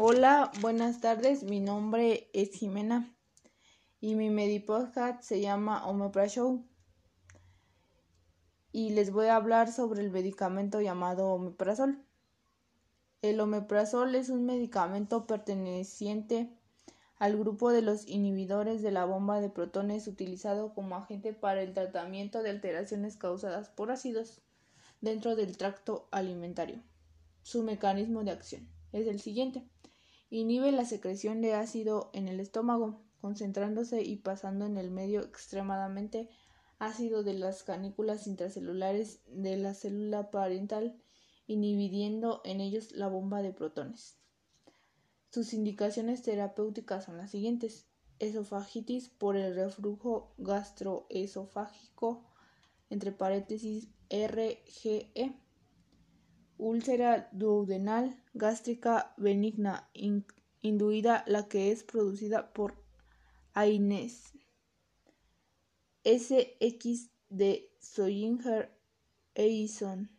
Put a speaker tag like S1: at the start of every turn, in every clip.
S1: Hola, buenas tardes. Mi nombre es Jimena y mi Medipodcast se llama Omeprazole. Y les voy a hablar sobre el medicamento llamado omeprazol. El omeprazol es un medicamento perteneciente al grupo de los inhibidores de la bomba de protones utilizado como agente para el tratamiento de alteraciones causadas por ácidos dentro del tracto alimentario. Su mecanismo de acción es el siguiente. Inhibe la secreción de ácido en el estómago, concentrándose y pasando en el medio extremadamente ácido de las canículas intracelulares de la célula parental, inhibiendo en ellos la bomba de protones. Sus indicaciones terapéuticas son las siguientes: esofagitis por el reflujo gastroesofágico, entre paréntesis RGE úlcera duodenal gástrica benigna induida la que es producida por AINES SX de Soyinger Eison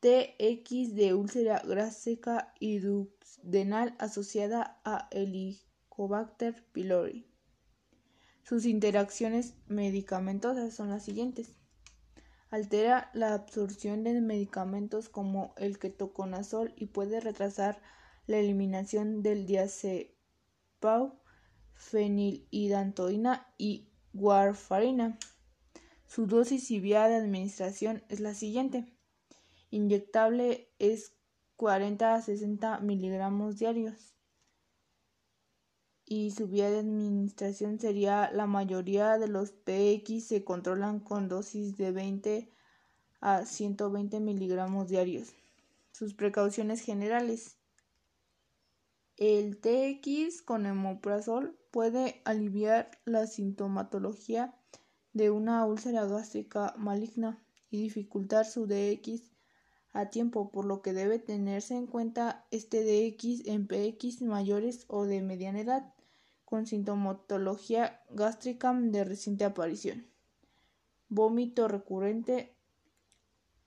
S1: TX de úlcera gástrica y duodenal asociada a Helicobacter pylori. Sus interacciones medicamentosas son las siguientes altera la absorción de medicamentos como el ketoconazol y puede retrasar la eliminación del diazepam, fenilhidantoína y warfarina. Su dosis y vía de administración es la siguiente. Inyectable es 40 a 60 miligramos diarios y su vía de administración sería la mayoría de los PX se controlan con dosis de 20 a 120 miligramos diarios. Sus precauciones generales. El TX con hemoprazol puede aliviar la sintomatología de una úlcera gástrica maligna y dificultar su DX a tiempo, por lo que debe tenerse en cuenta este DX en PX mayores o de mediana edad con sintomatología gástrica de reciente aparición, vómito recurrente,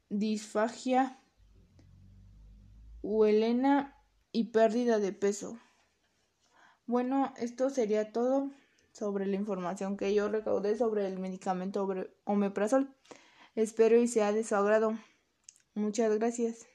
S1: disfagia, huelena y pérdida de peso. Bueno, esto sería todo sobre la información que yo recaudé sobre el medicamento omeprazol. Espero y sea de su agrado. Muchas gracias.